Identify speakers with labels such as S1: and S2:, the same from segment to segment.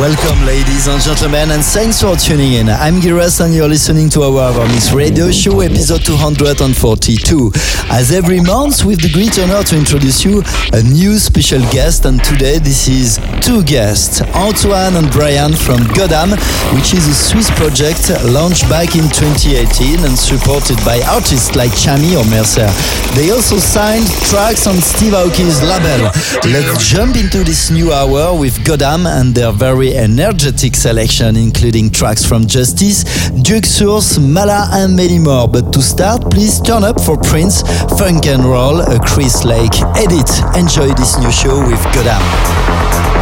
S1: Welcome, ladies and gentlemen, and thanks for tuning in. I'm Giras, and you're listening to our Evermix Radio Show, episode 242. As every month, with the great honor to introduce you a new special guest, and today this is two guests, Antoine and Brian from Godam, which is a Swiss project launched back in 2018 and supported by artists like Tchami or Mercer. They also signed tracks on Steve Aoki's label. Let's jump into this new hour with Godam and their very very energetic selection, including tracks from Justice, Duke Source, Malaa, and many more. But to start, please turn up for Prince, Funk and Roll, a Chris Lake edit. Enjoy this new show with Godam.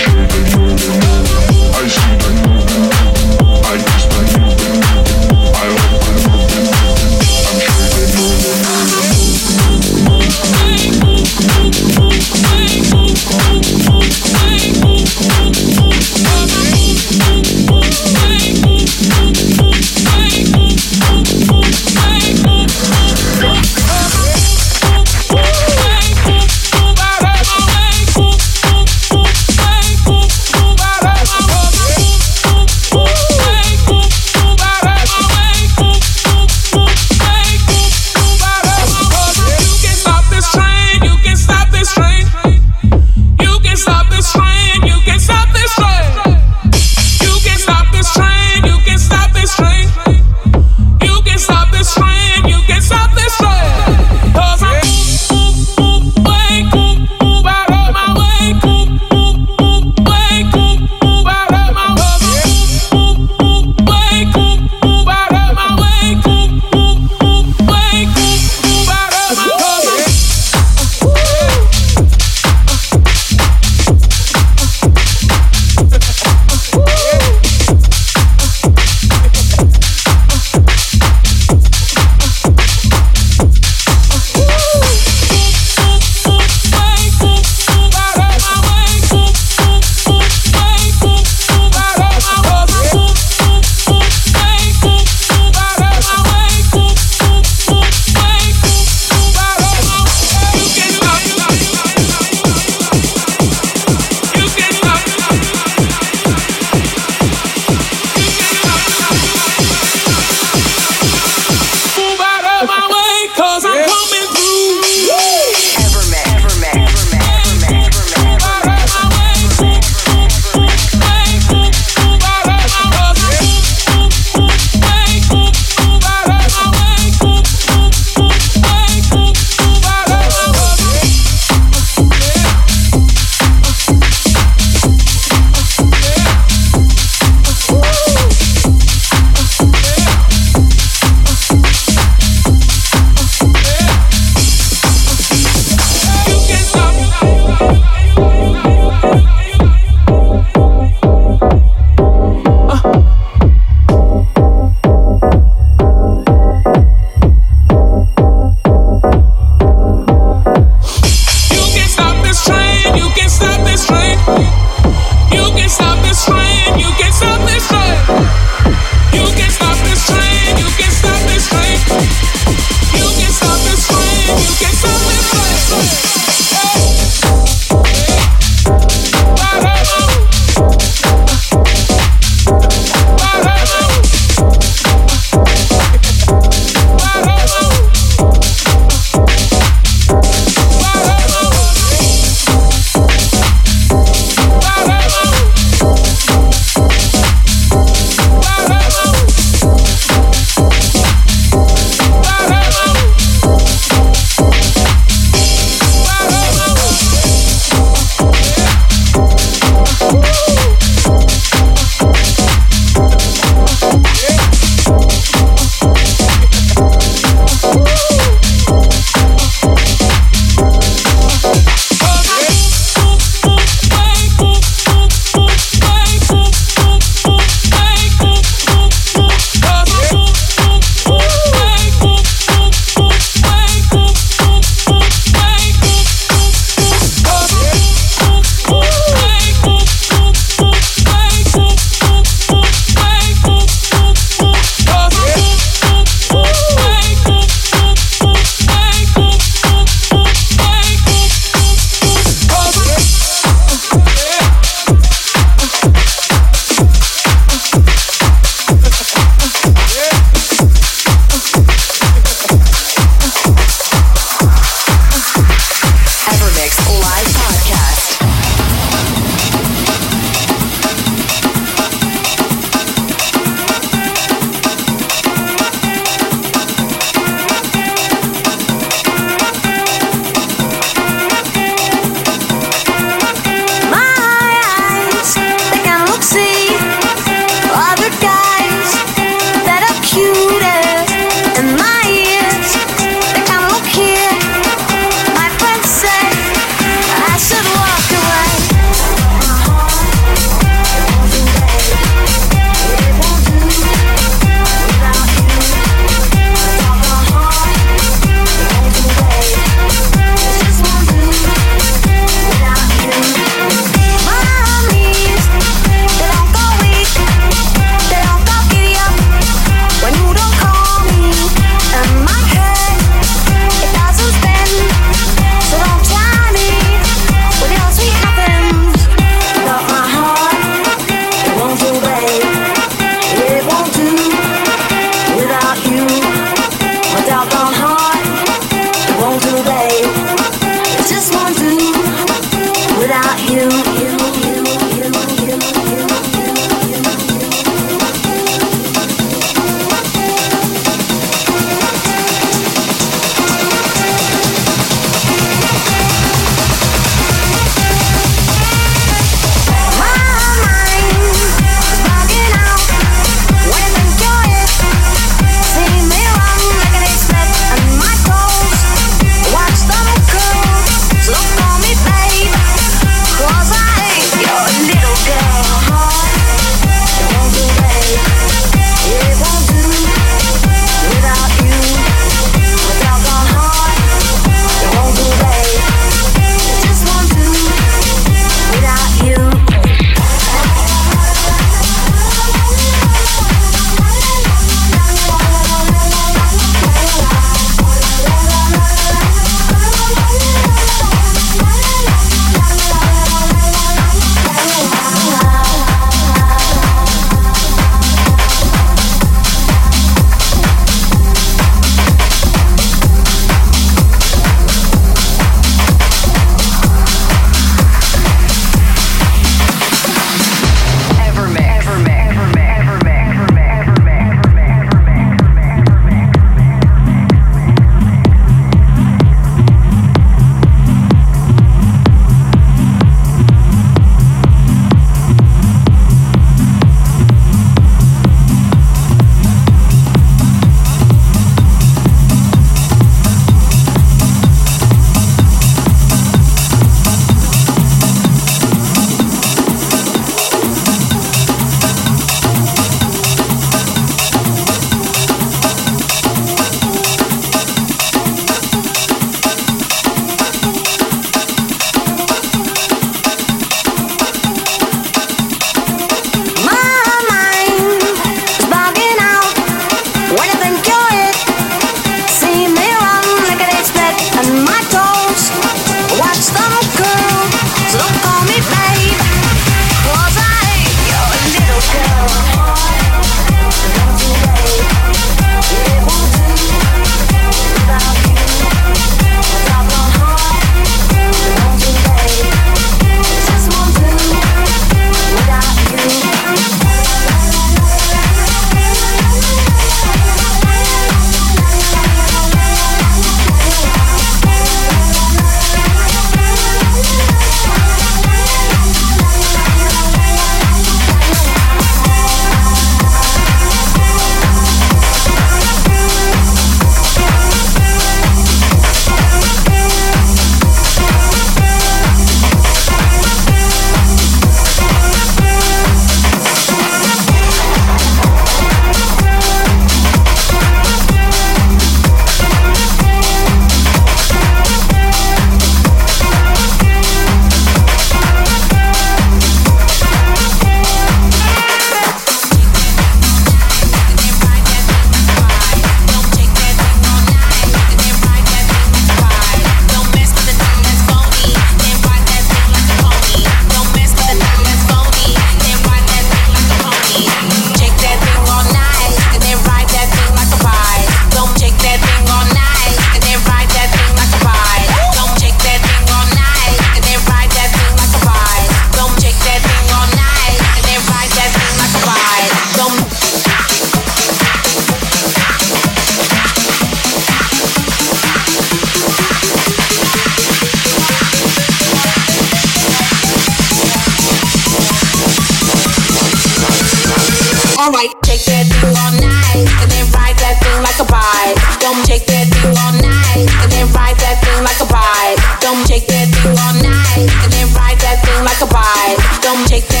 S2: shake that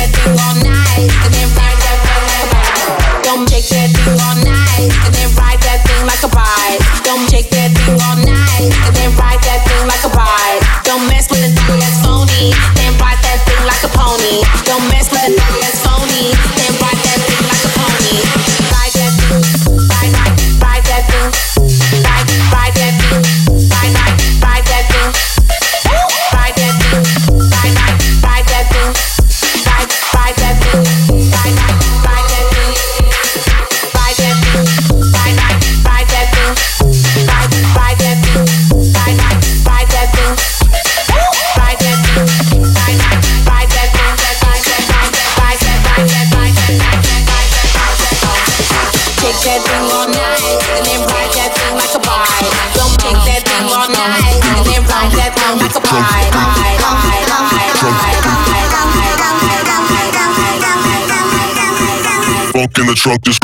S3: truck this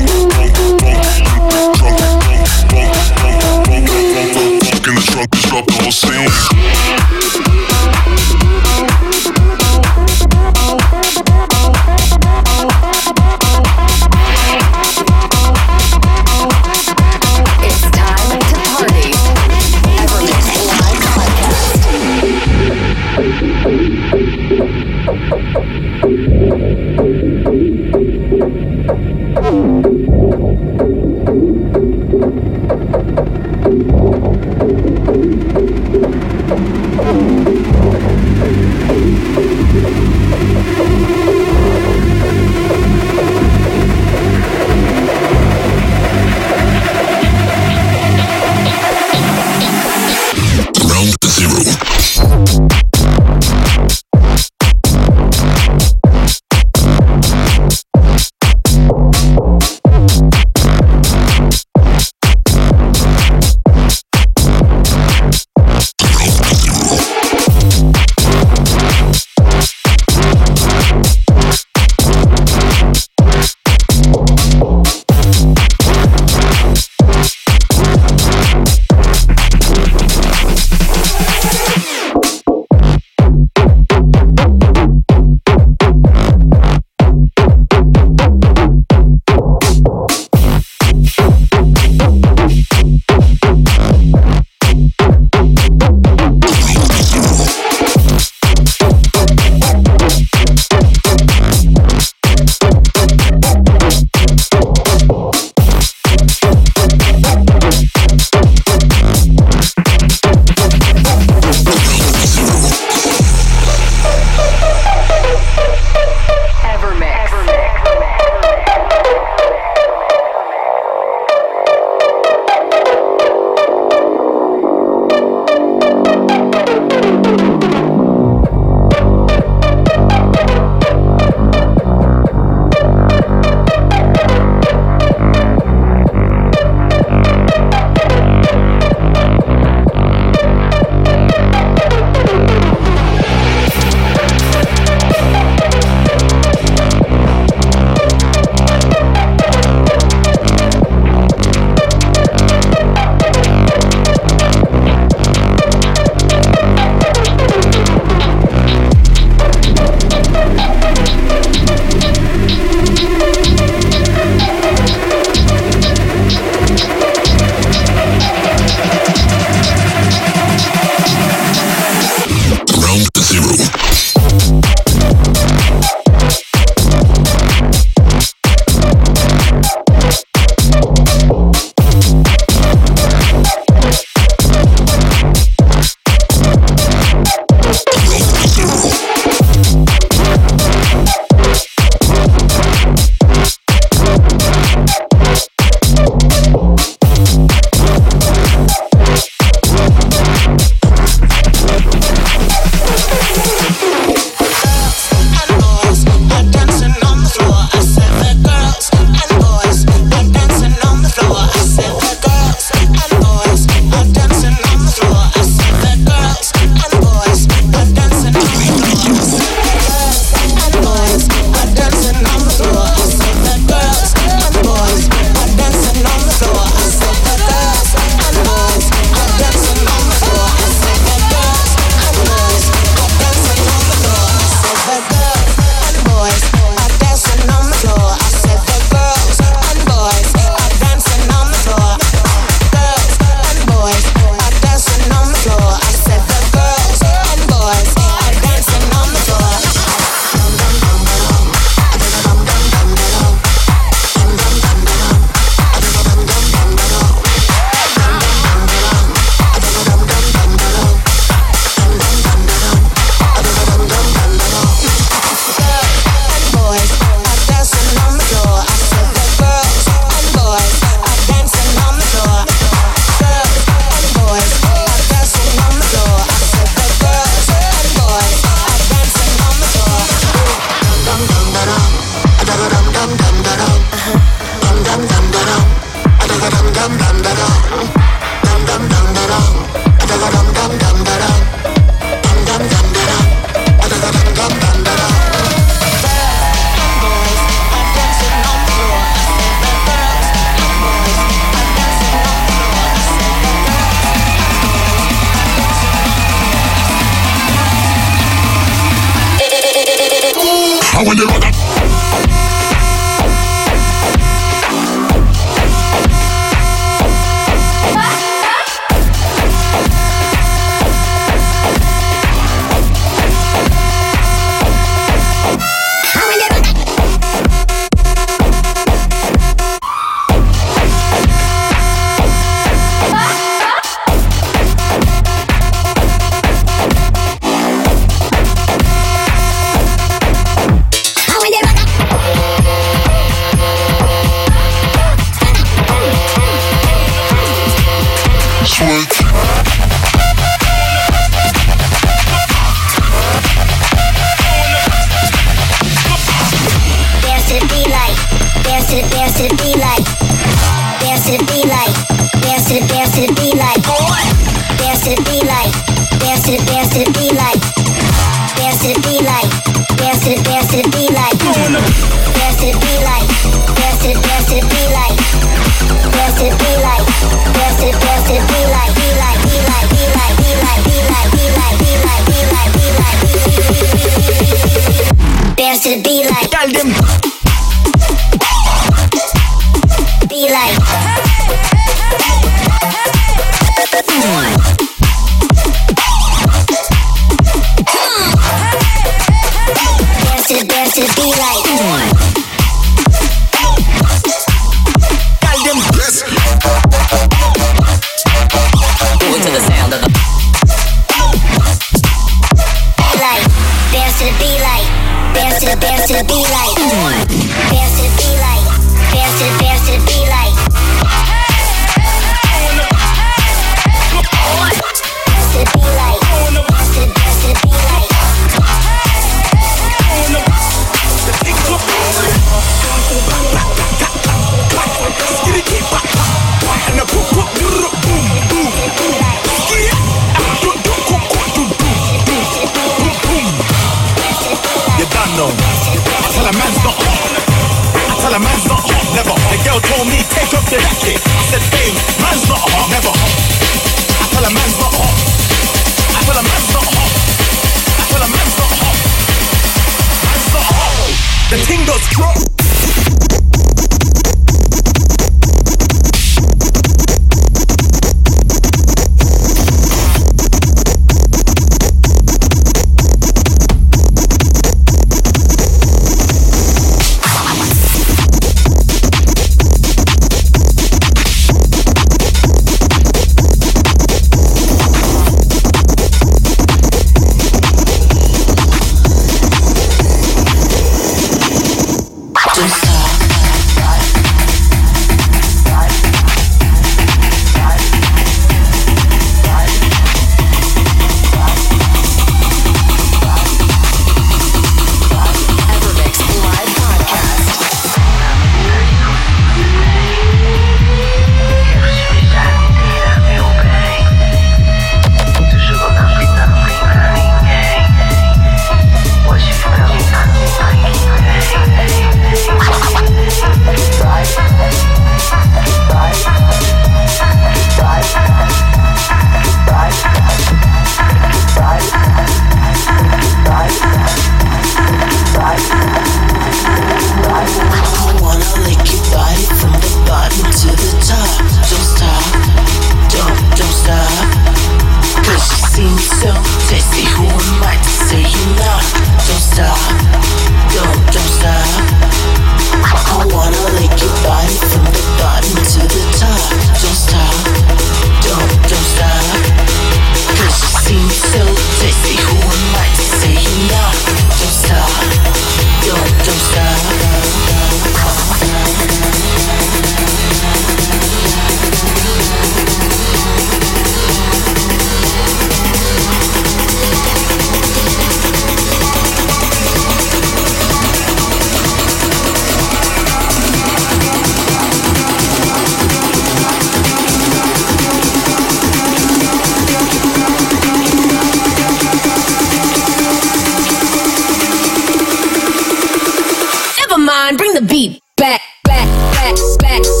S4: back.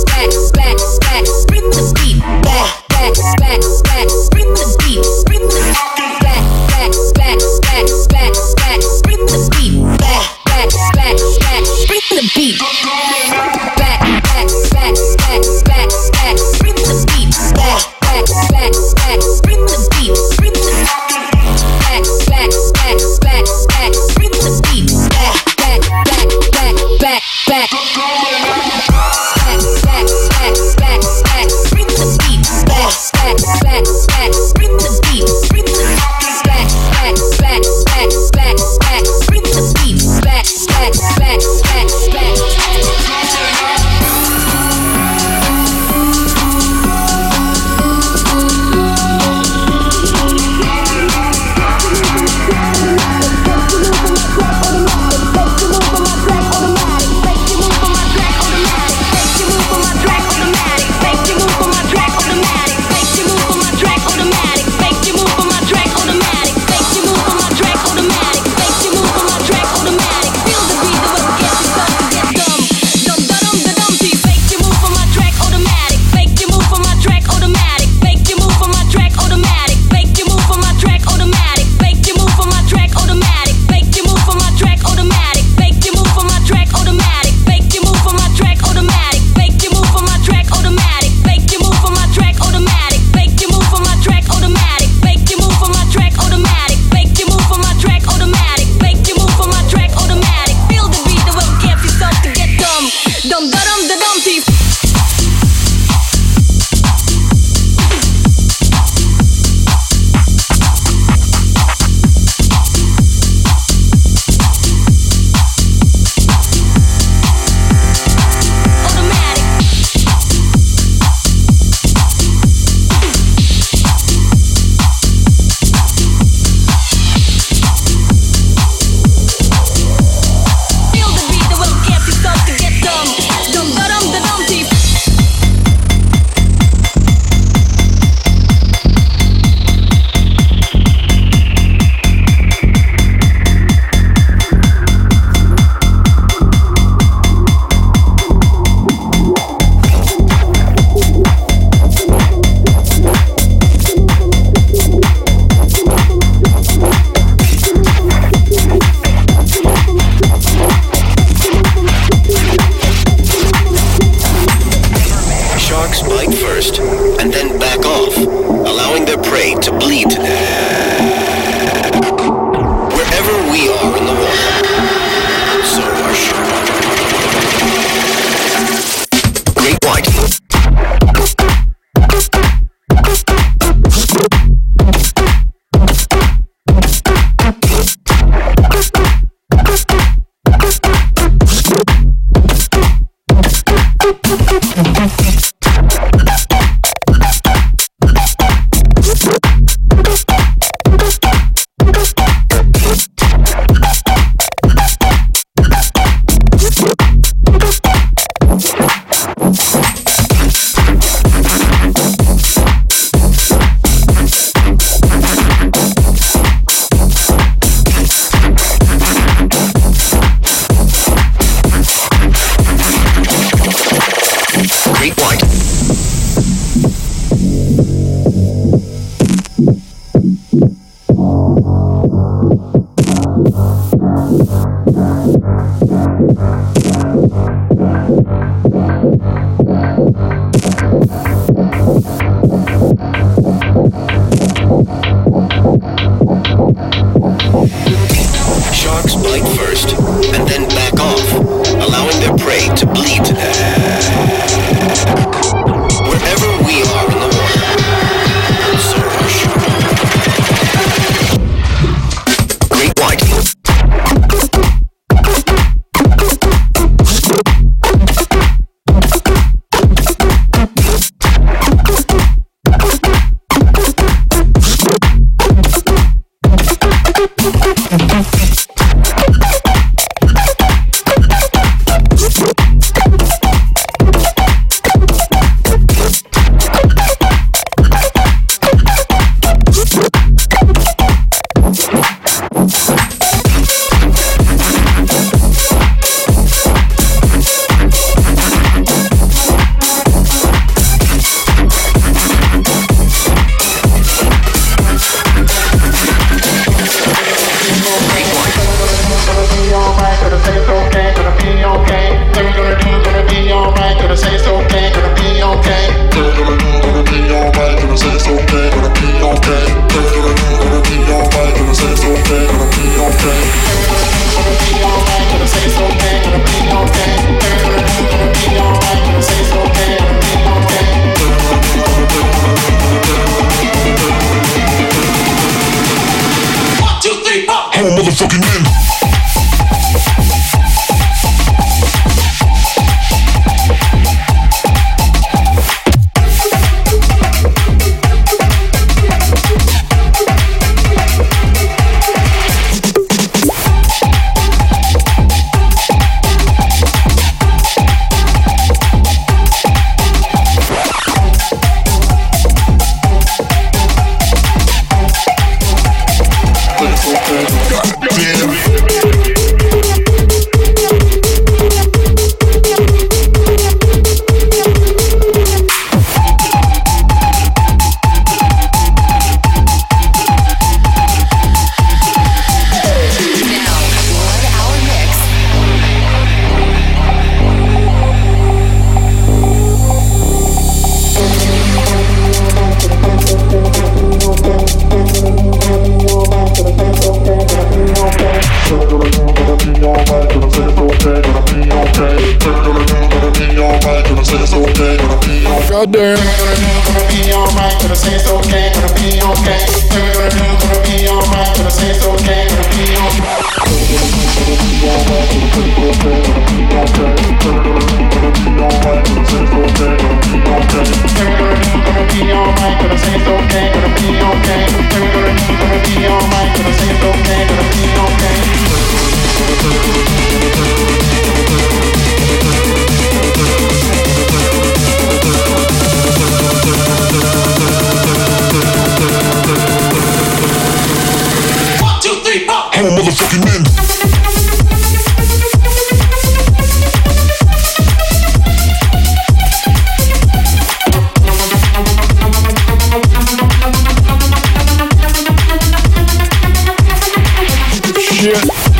S3: Shit.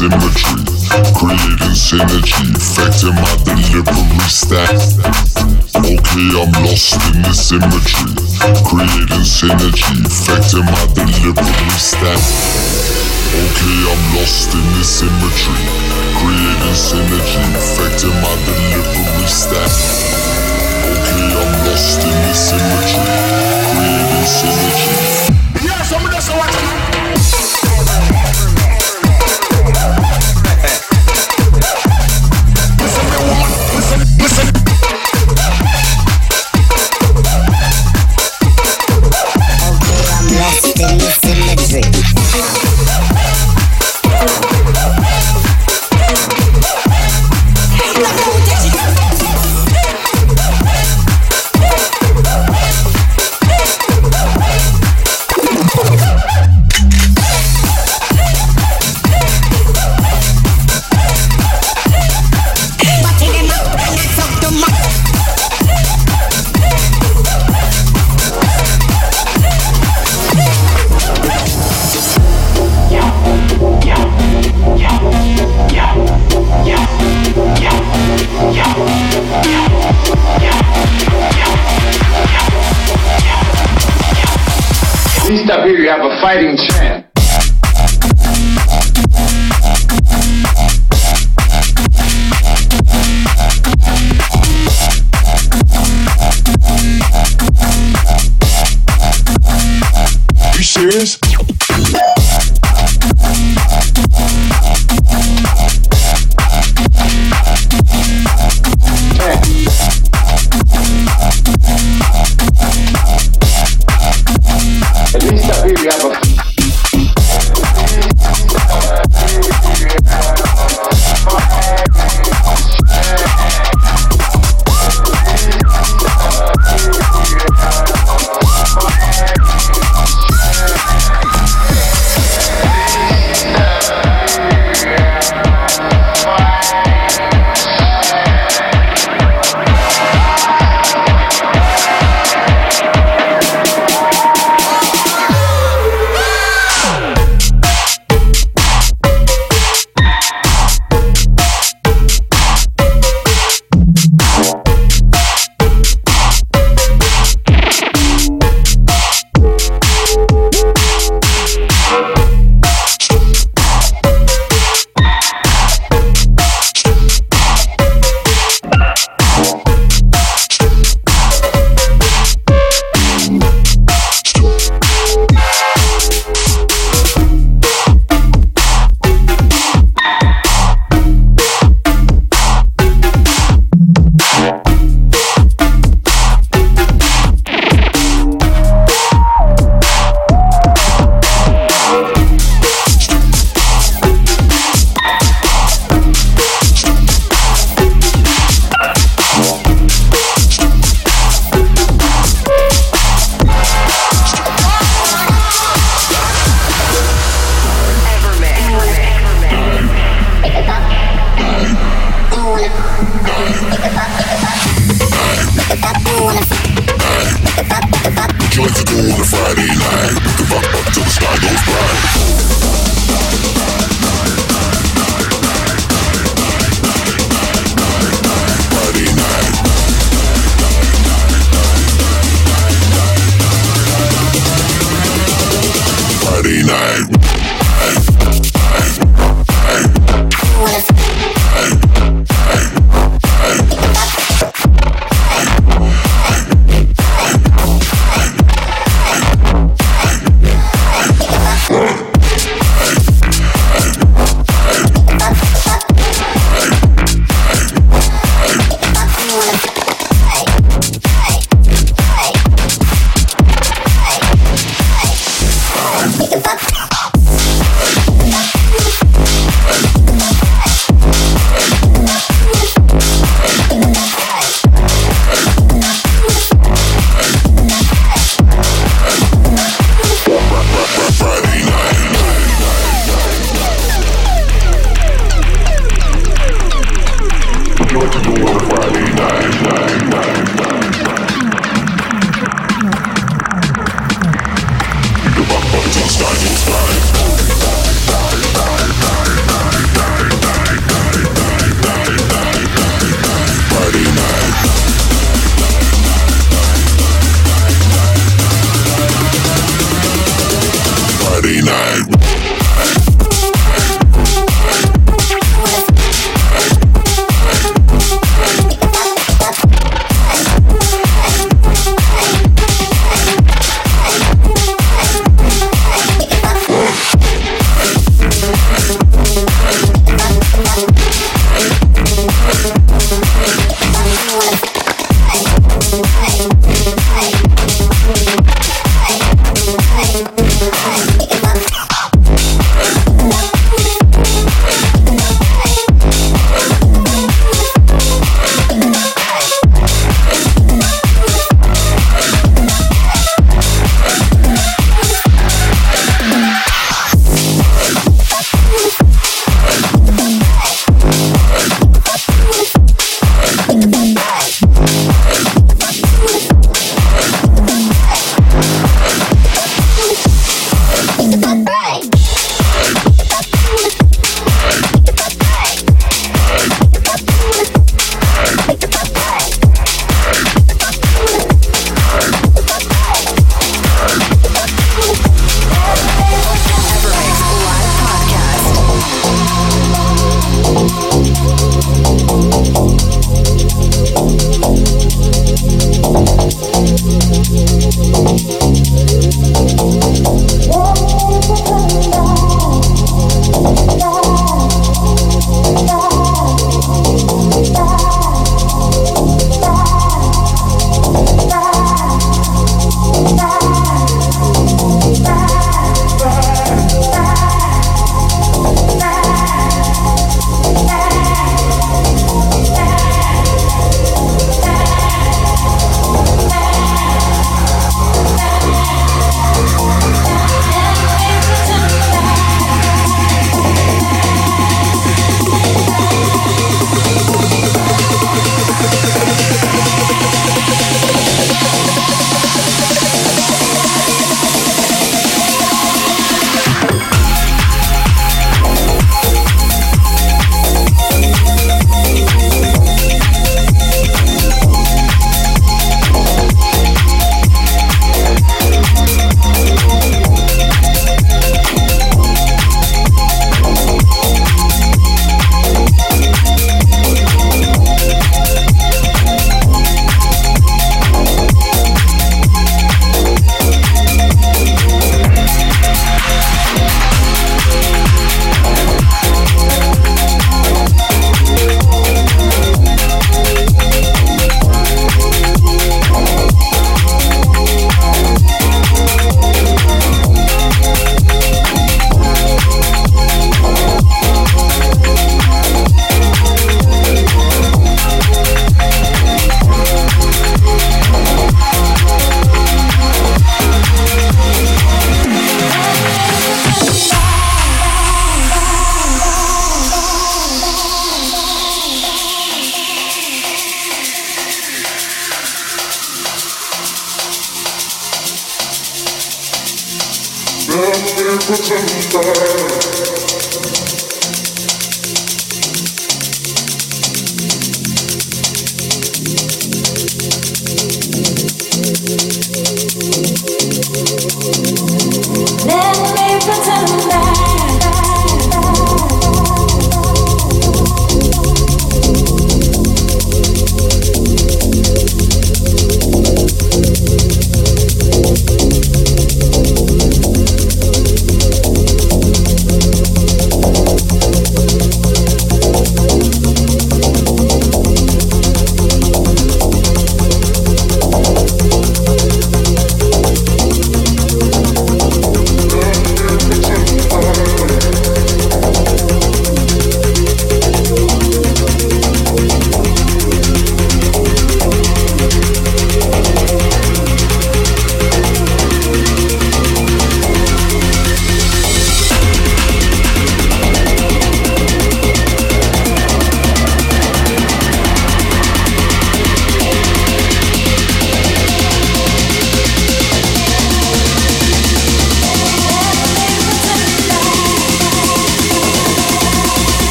S3: Imagery. Creating synergy, affecting my delivery stack. Okay, I'm lost in this imagery. Creating synergy, affecting my delivery stack. Okay, I'm lost in this imagery. Creating synergy, affecting my delivery stack. Okay, I'm lost in this imagery. Creating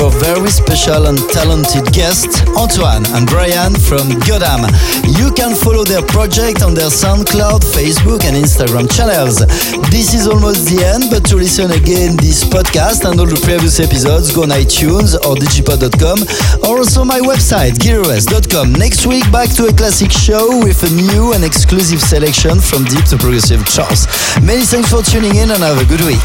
S1: our very special and talented guests, Antoine and Brian from Godam. You can follow their project on their SoundCloud, Facebook, and Instagram channels. This is almost the end, but to listen again this podcast and all the previous episodes, go on iTunes or digipod.com or also my website, gileverest.com. Next week, back to a classic show with a new and exclusive selection from deep to progressive charts. Many thanks for tuning in and have a good week.